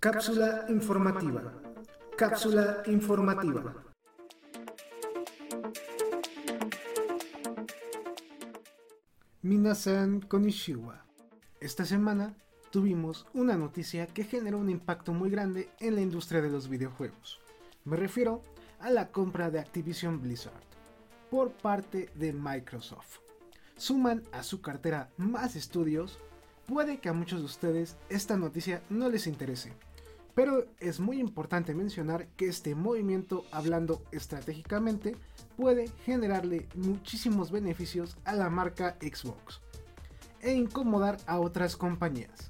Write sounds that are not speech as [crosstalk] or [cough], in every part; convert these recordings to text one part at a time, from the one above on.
Cápsula informativa. Cápsula informativa. Minasan Konishiwa. Esta semana tuvimos una noticia que generó un impacto muy grande en la industria de los videojuegos. Me refiero a la compra de Activision Blizzard por parte de Microsoft. Suman a su cartera más estudios. Puede que a muchos de ustedes esta noticia no les interese, pero es muy importante mencionar que este movimiento, hablando estratégicamente, puede generarle muchísimos beneficios a la marca Xbox e incomodar a otras compañías.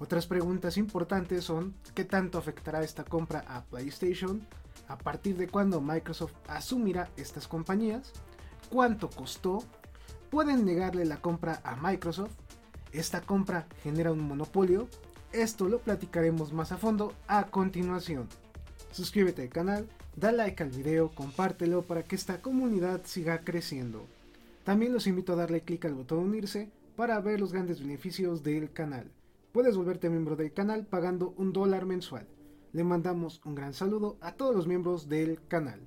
Otras preguntas importantes son qué tanto afectará esta compra a PlayStation, a partir de cuándo Microsoft asumirá estas compañías, cuánto costó, pueden negarle la compra a Microsoft, esta compra genera un monopolio, esto lo platicaremos más a fondo a continuación. Suscríbete al canal, da like al video, compártelo para que esta comunidad siga creciendo. También los invito a darle clic al botón unirse para ver los grandes beneficios del canal. Puedes volverte miembro del canal pagando un dólar mensual. Le mandamos un gran saludo a todos los miembros del canal.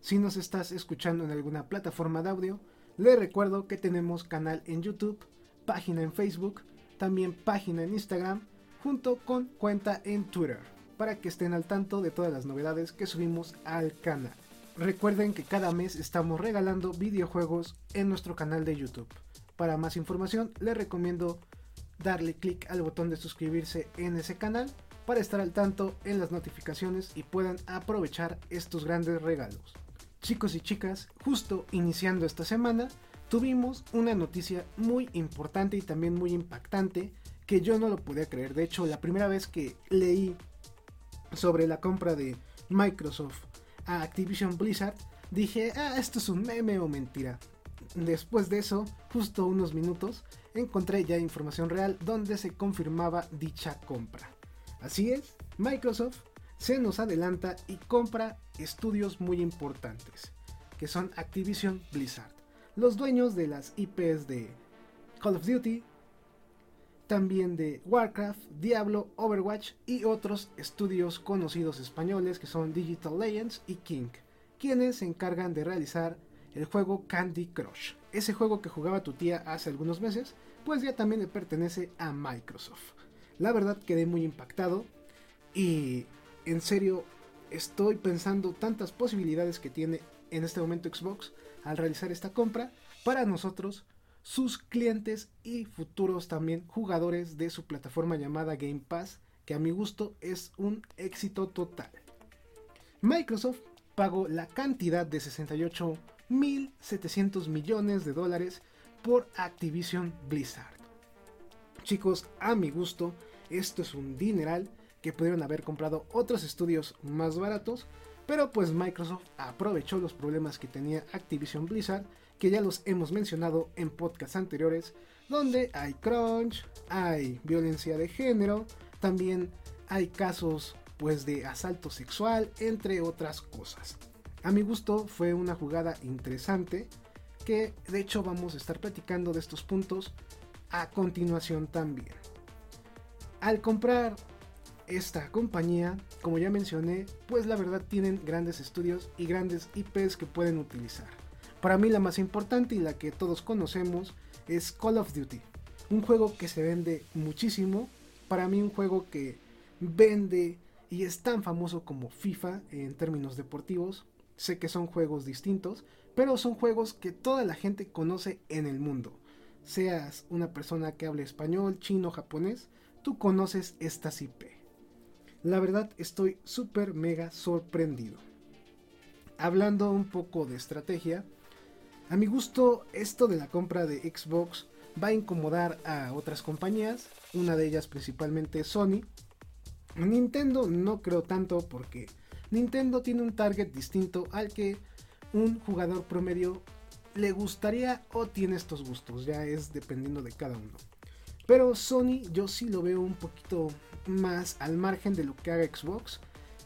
Si nos estás escuchando en alguna plataforma de audio, le recuerdo que tenemos canal en YouTube, página en Facebook, también página en Instagram, junto con cuenta en Twitter, para que estén al tanto de todas las novedades que subimos al canal. Recuerden que cada mes estamos regalando videojuegos en nuestro canal de YouTube. Para más información les recomiendo darle clic al botón de suscribirse en ese canal para estar al tanto en las notificaciones y puedan aprovechar estos grandes regalos. Chicos y chicas, justo iniciando esta semana, tuvimos una noticia muy importante y también muy impactante que yo no lo podía creer. De hecho, la primera vez que leí sobre la compra de Microsoft a Activision Blizzard, dije, ah, esto es un meme o mentira. Después de eso, justo unos minutos, encontré ya información real donde se confirmaba dicha compra. Así es, Microsoft se nos adelanta y compra estudios muy importantes, que son Activision Blizzard, los dueños de las IPs de Call of Duty, también de Warcraft, Diablo, Overwatch y otros estudios conocidos españoles que son Digital Legends y King, quienes se encargan de realizar el juego Candy Crush. Ese juego que jugaba tu tía hace algunos meses, pues ya también le pertenece a Microsoft. La verdad quedé muy impactado y en serio estoy pensando tantas posibilidades que tiene en este momento Xbox al realizar esta compra para nosotros, sus clientes y futuros también jugadores de su plataforma llamada Game Pass, que a mi gusto es un éxito total. Microsoft pagó la cantidad de 68.700 millones de dólares por Activision Blizzard. Chicos, a mi gusto, esto es un dineral que pudieron haber comprado otros estudios más baratos, pero pues Microsoft aprovechó los problemas que tenía Activision Blizzard, que ya los hemos mencionado en podcasts anteriores, donde hay crunch, hay violencia de género, también hay casos pues de asalto sexual, entre otras cosas. A mi gusto fue una jugada interesante que de hecho vamos a estar platicando de estos puntos a continuación también. Al comprar esta compañía, como ya mencioné, pues la verdad tienen grandes estudios y grandes IPs que pueden utilizar. Para mí la más importante y la que todos conocemos es Call of Duty. Un juego que se vende muchísimo. Para mí un juego que vende y es tan famoso como FIFA en términos deportivos. Sé que son juegos distintos, pero son juegos que toda la gente conoce en el mundo. Seas una persona que hable español, chino, japonés, tú conoces estas IP. La verdad estoy súper mega sorprendido. Hablando un poco de estrategia, a mi gusto esto de la compra de Xbox va a incomodar a otras compañías, una de ellas principalmente Sony. Nintendo no creo tanto porque Nintendo tiene un target distinto al que un jugador promedio le gustaría o tiene estos gustos, ya es dependiendo de cada uno. Pero Sony yo sí lo veo un poquito más al margen de lo que haga Xbox.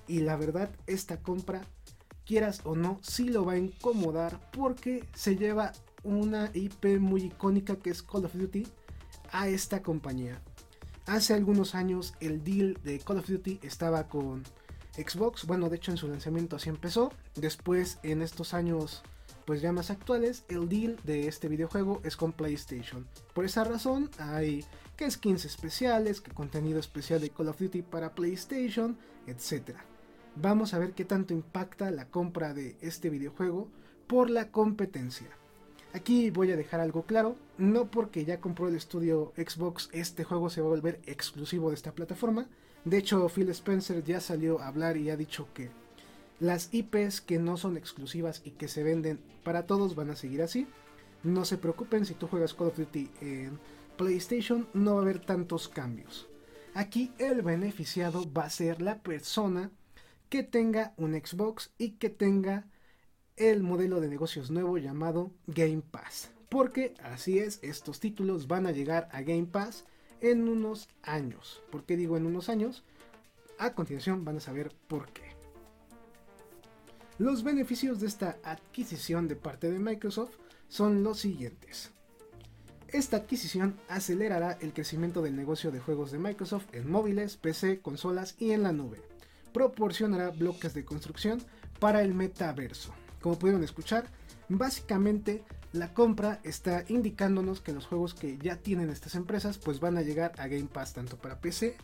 Y la verdad, esta compra, quieras o no, sí lo va a incomodar porque se lleva una IP muy icónica que es Call of Duty a esta compañía. Hace algunos años el deal de Call of Duty estaba con Xbox, bueno de hecho en su lanzamiento así empezó, después en estos años pues ya más actuales, el deal de este videojuego es con PlayStation. Por esa razón hay que skins especiales, que contenido especial de Call of Duty para PlayStation, etc. Vamos a ver qué tanto impacta la compra de este videojuego por la competencia. Aquí voy a dejar algo claro, no porque ya compró el estudio Xbox este juego se va a volver exclusivo de esta plataforma. De hecho, Phil Spencer ya salió a hablar y ha dicho que las IPs que no son exclusivas y que se venden para todos van a seguir así. No se preocupen si tú juegas Call of Duty en PlayStation, no va a haber tantos cambios. Aquí el beneficiado va a ser la persona que tenga un Xbox y que tenga el modelo de negocios nuevo llamado Game Pass. Porque así es, estos títulos van a llegar a Game Pass en unos años. ¿Por qué digo en unos años? A continuación van a saber por qué. Los beneficios de esta adquisición de parte de Microsoft son los siguientes. Esta adquisición acelerará el crecimiento del negocio de juegos de Microsoft en móviles, PC, consolas y en la nube. Proporcionará bloques de construcción para el metaverso. Como pudieron escuchar, básicamente la compra está indicándonos que los juegos que ya tienen estas empresas pues van a llegar a Game Pass tanto para PC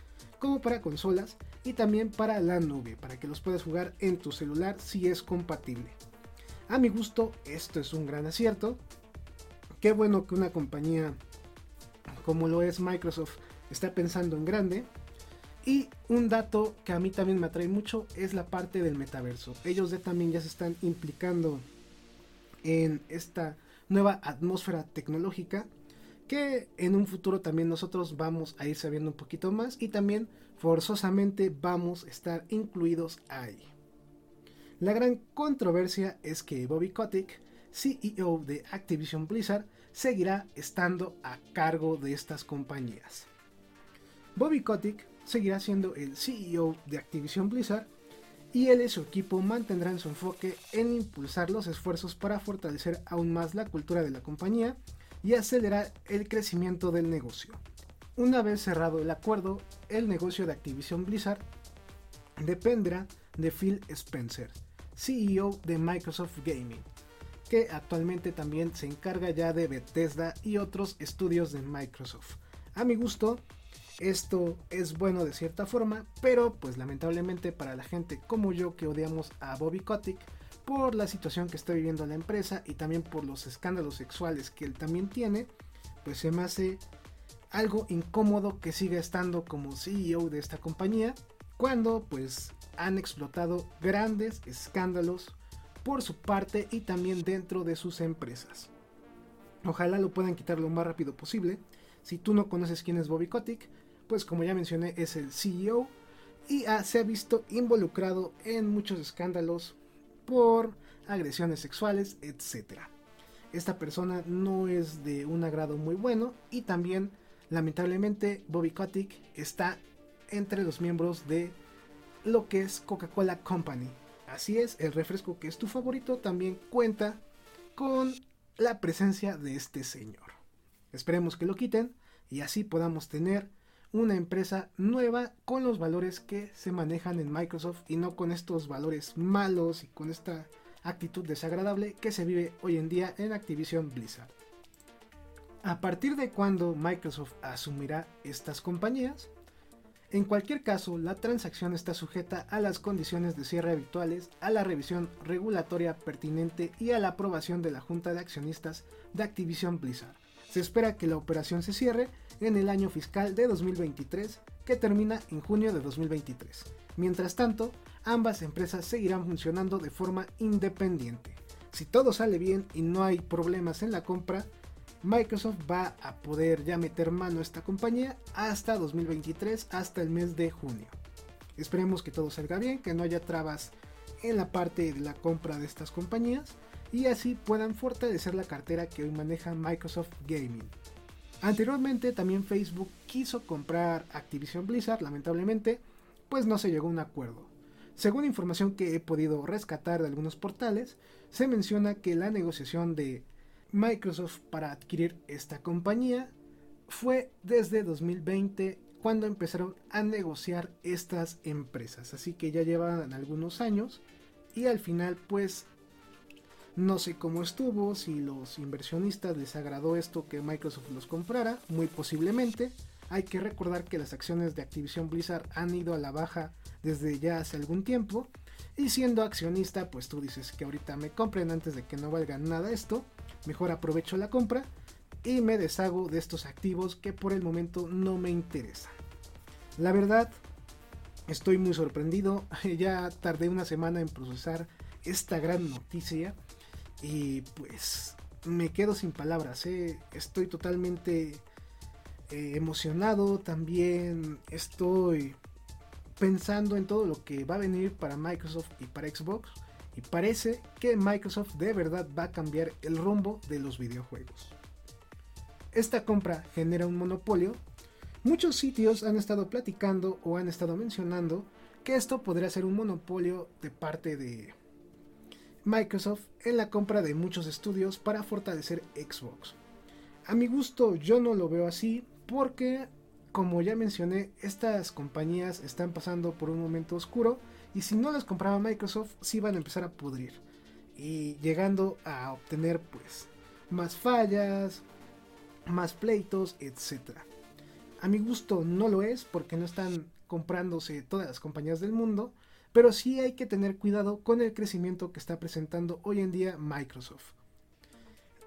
como para consolas y también para la nube, para que los puedas jugar en tu celular si es compatible. A mi gusto, esto es un gran acierto. Qué bueno que una compañía como lo es Microsoft está pensando en grande. Y un dato que a mí también me atrae mucho es la parte del metaverso. Ellos también ya se están implicando en esta nueva atmósfera tecnológica que en un futuro también nosotros vamos a ir sabiendo un poquito más y también forzosamente vamos a estar incluidos ahí. La gran controversia es que Bobby Kotick, CEO de Activision Blizzard, seguirá estando a cargo de estas compañías. Bobby Kotick seguirá siendo el CEO de Activision Blizzard y él y su equipo mantendrán su enfoque en impulsar los esfuerzos para fortalecer aún más la cultura de la compañía y acelerar el crecimiento del negocio. Una vez cerrado el acuerdo, el negocio de Activision Blizzard dependerá de Phil Spencer, CEO de Microsoft Gaming, que actualmente también se encarga ya de Bethesda y otros estudios de Microsoft. A mi gusto, esto es bueno de cierta forma, pero pues lamentablemente para la gente como yo que odiamos a Bobby Kotick, por la situación que está viviendo la empresa y también por los escándalos sexuales que él también tiene, pues se me hace algo incómodo que siga estando como CEO de esta compañía cuando pues han explotado grandes escándalos por su parte y también dentro de sus empresas. Ojalá lo puedan quitar lo más rápido posible. Si tú no conoces quién es Bobby Kotick, pues como ya mencioné es el CEO y se ha visto involucrado en muchos escándalos por agresiones sexuales, etc. Esta persona no es de un agrado muy bueno y también lamentablemente Bobby Kotick está entre los miembros de lo que es Coca-Cola Company. Así es, el refresco que es tu favorito también cuenta con la presencia de este señor. Esperemos que lo quiten y así podamos tener una empresa nueva con los valores que se manejan en Microsoft y no con estos valores malos y con esta actitud desagradable que se vive hoy en día en Activision Blizzard. A partir de cuando Microsoft asumirá estas compañías, en cualquier caso, la transacción está sujeta a las condiciones de cierre habituales, a la revisión regulatoria pertinente y a la aprobación de la Junta de Accionistas de Activision Blizzard. Se espera que la operación se cierre en el año fiscal de 2023 que termina en junio de 2023. Mientras tanto, ambas empresas seguirán funcionando de forma independiente. Si todo sale bien y no hay problemas en la compra, Microsoft va a poder ya meter mano a esta compañía hasta 2023, hasta el mes de junio. Esperemos que todo salga bien, que no haya trabas en la parte de la compra de estas compañías y así puedan fortalecer la cartera que hoy maneja Microsoft Gaming. Anteriormente también Facebook quiso comprar Activision Blizzard, lamentablemente, pues no se llegó a un acuerdo. Según información que he podido rescatar de algunos portales, se menciona que la negociación de Microsoft para adquirir esta compañía fue desde 2020 cuando empezaron a negociar estas empresas. Así que ya llevan algunos años y al final pues no sé cómo estuvo, si los inversionistas les agradó esto que Microsoft los comprara, muy posiblemente. Hay que recordar que las acciones de Activision Blizzard han ido a la baja desde ya hace algún tiempo. Y siendo accionista, pues tú dices que ahorita me compren antes de que no valgan nada esto. Mejor aprovecho la compra y me deshago de estos activos que por el momento no me interesan. La verdad, estoy muy sorprendido. [laughs] Ya tardé una semana en procesar esta gran noticia y pues me quedo sin palabras. ¿eh? Estoy totalmente eh, emocionado. También estoy pensando en todo lo que va a venir para Microsoft y para Xbox. Y parece que Microsoft de verdad va a cambiar el rumbo de los videojuegos. Esta compra genera un monopolio. Muchos sitios han estado platicando o han estado mencionando que esto podría ser un monopolio de parte de Microsoft en la compra de muchos estudios para fortalecer Xbox. A mi gusto yo no lo veo así porque, como ya mencioné, estas compañías están pasando por un momento oscuro y si no las compraba Microsoft sí van a empezar a pudrir y llegando a obtener pues más fallas, más pleitos, etc. A mi gusto no lo es porque no están comprándose todas las compañías del mundo, pero sí hay que tener cuidado con el crecimiento que está presentando hoy en día Microsoft.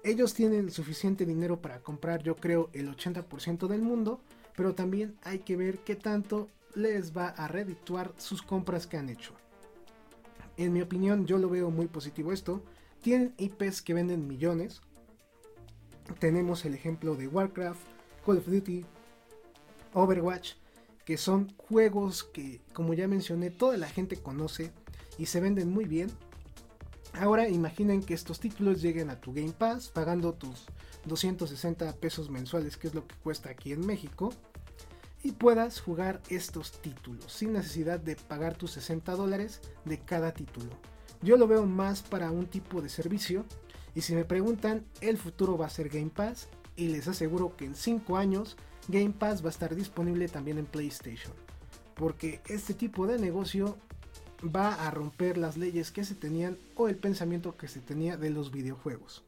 Ellos tienen suficiente dinero para comprar yo creo el 80% del mundo, pero también hay que ver qué tanto les va a redituar sus compras que han hecho. En mi opinión yo lo veo muy positivo esto. Tienen IPs que venden millones, tenemos el ejemplo de Warcraft, Call of Duty, Overwatch, que son juegos que, como ya mencioné, toda la gente conoce y se venden muy bien. Ahora imaginen que estos títulos lleguen a tu Game Pass pagando tus 260 pesos mensuales, que es lo que cuesta aquí en México, y puedas jugar estos títulos sin necesidad de pagar tus 60 dólares de cada título. Yo lo veo más para un tipo de servicio y si me preguntan, el futuro va a ser Game Pass y les aseguro que en 5 años Game Pass va a estar disponible también en PlayStation. Porque este tipo de negocio va a romper las leyes que se tenían o el pensamiento que se tenía de los videojuegos.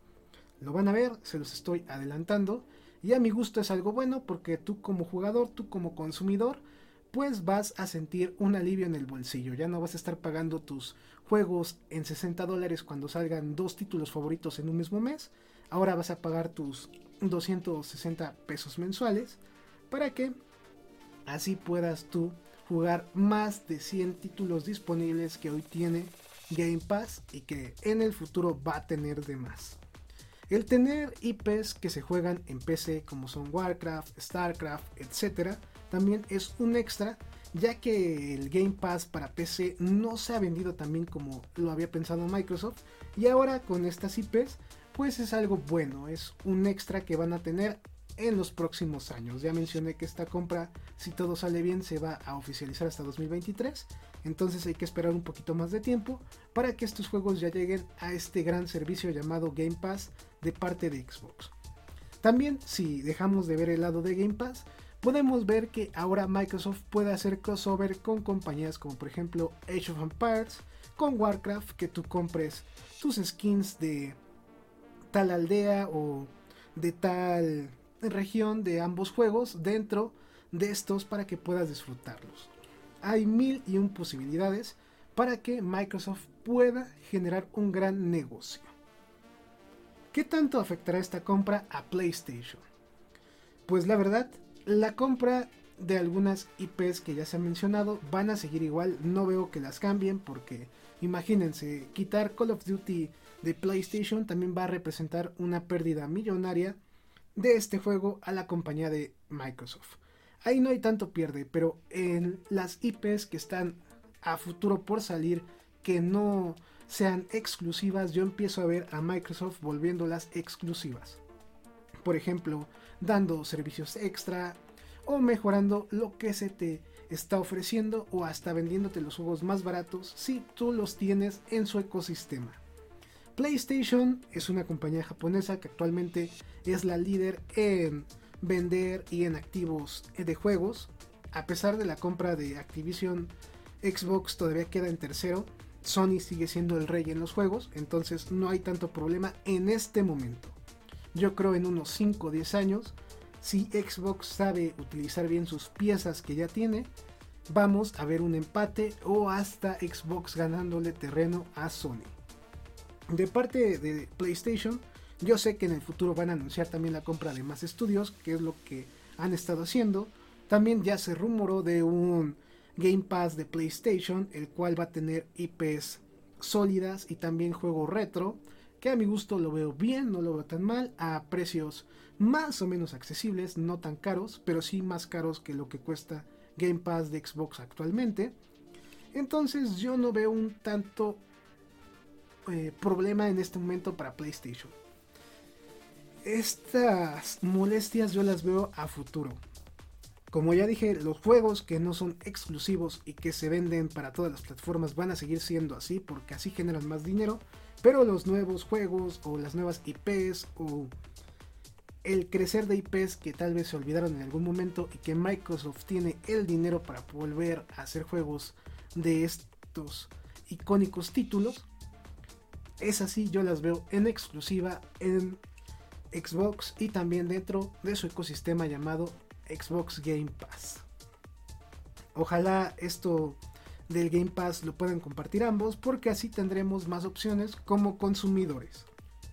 Lo van a ver, se los estoy adelantando. Y a mi gusto es algo bueno porque tú como jugador, tú como consumidor, pues vas a sentir un alivio en el bolsillo. Ya no vas a estar pagando tus juegos en 60 dólares cuando salgan dos títulos favoritos en un mismo mes. Ahora vas a pagar tus 260 pesos mensuales para que así puedas tú jugar más de 100 títulos disponibles que hoy tiene Game Pass y que en el futuro va a tener de más. El tener IPs que se juegan en PC como son Warcraft, Starcraft, etc también es un extra, ya que el Game Pass para PC no se ha vendido tan bien como lo había pensado Microsoft. Y ahora con estas IPs, pues es algo bueno, es un extra que van a tener en los próximos años. Ya mencioné que esta compra, si todo sale bien, se va a oficializar hasta 2023. Entonces hay que esperar un poquito más de tiempo para que estos juegos ya lleguen a este gran servicio llamado Game Pass de parte de Xbox. También, si dejamos de ver el lado de Game Pass, podemos ver que ahora Microsoft puede hacer crossover con compañías como por ejemplo Age of Empires, con Warcraft, que tú compres tus skins de tal aldea o de tal región de ambos juegos dentro de estos para que puedas disfrutarlos. Hay mil y un posibilidades para que Microsoft pueda generar un gran negocio. ¿Qué tanto afectará esta compra a PlayStation? Pues la verdad la compra de algunas IPs que ya se han mencionado van a seguir igual, no veo que las cambien porque imagínense, quitar Call of Duty de PlayStation también va a representar una pérdida millonaria de este juego a la compañía de Microsoft. Ahí no hay tanto pierde, pero en las IPs que están a futuro por salir, que no sean exclusivas, yo empiezo a ver a Microsoft volviéndolas exclusivas. Por ejemplo, dando servicios extra o mejorando lo que se te está ofreciendo o hasta vendiéndote los juegos más baratos si tú los tienes en su ecosistema. PlayStation es una compañía japonesa que actualmente es la líder en vender y en activos de juegos. A pesar de la compra de Activision, Xbox todavía queda en tercero. Sony sigue siendo el rey en los juegos, entonces no hay tanto problema en este momento. Yo creo en unos 5 o 10 años, si Xbox sabe utilizar bien sus piezas que ya tiene, vamos a ver un empate o hasta Xbox ganándole terreno a Sony. De parte de PlayStation, yo sé que en el futuro van a anunciar también la compra de más estudios, que es lo que han estado haciendo. También ya se rumoró de un Game Pass de PlayStation, el cual va a tener IPs sólidas y también juego retro, que a mi gusto lo veo bien, no lo veo tan mal, a precios más o menos accesibles, no tan caros, pero sí más caros que lo que cuesta Game Pass de Xbox actualmente. Entonces yo no veo un tanto eh, problema en este momento para PlayStation. Estas molestias yo las veo a futuro. Como ya dije, los juegos que no son exclusivos y que se venden para todas las plataformas van a seguir siendo así porque así generan más dinero. Pero los nuevos juegos o las nuevas IPs o el crecer de IPs que tal vez se olvidaron en algún momento y que Microsoft tiene el dinero para volver a hacer juegos de estos icónicos títulos, es así, yo las veo en exclusiva en Xbox y también dentro de su ecosistema llamado Xbox Game Pass. Ojalá esto del Game Pass lo puedan compartir ambos porque así tendremos más opciones como consumidores.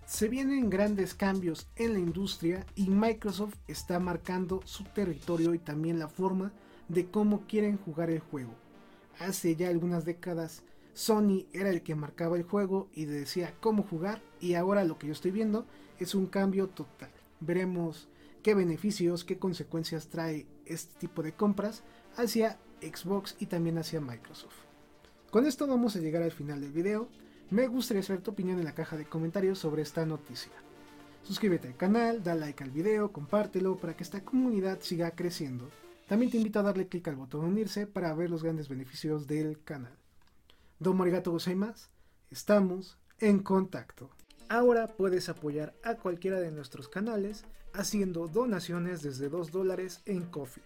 Se vienen grandes cambios en la industria y Microsoft está marcando su territorio y también la forma de cómo quieren jugar el juego. Hace ya algunas décadas Sony era el que marcaba el juego y decía cómo jugar y ahora lo que yo estoy viendo es un cambio total. Veremos qué beneficios, qué consecuencias trae este tipo de compras hacia Xbox y también hacia Microsoft. Con esto vamos a llegar al final del video. Me gustaría saber tu opinión en la caja de comentarios sobre esta noticia. Suscríbete al canal, da like al video, compártelo para que esta comunidad siga creciendo. También te invito a darle clic al botón unirse para ver los grandes beneficios del canal. Domo arigato gozaimasu. Estamos en contacto. Ahora puedes apoyar a cualquiera de nuestros canales haciendo donaciones desde 2 dólares en Coffee.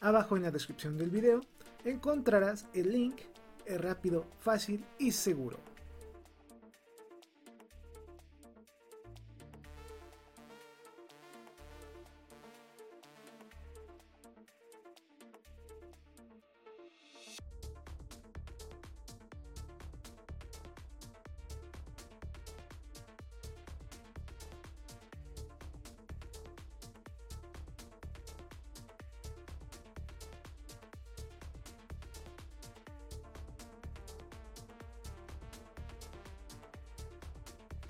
Abajo en la descripción del video encontrarás el link, es rápido, fácil y seguro.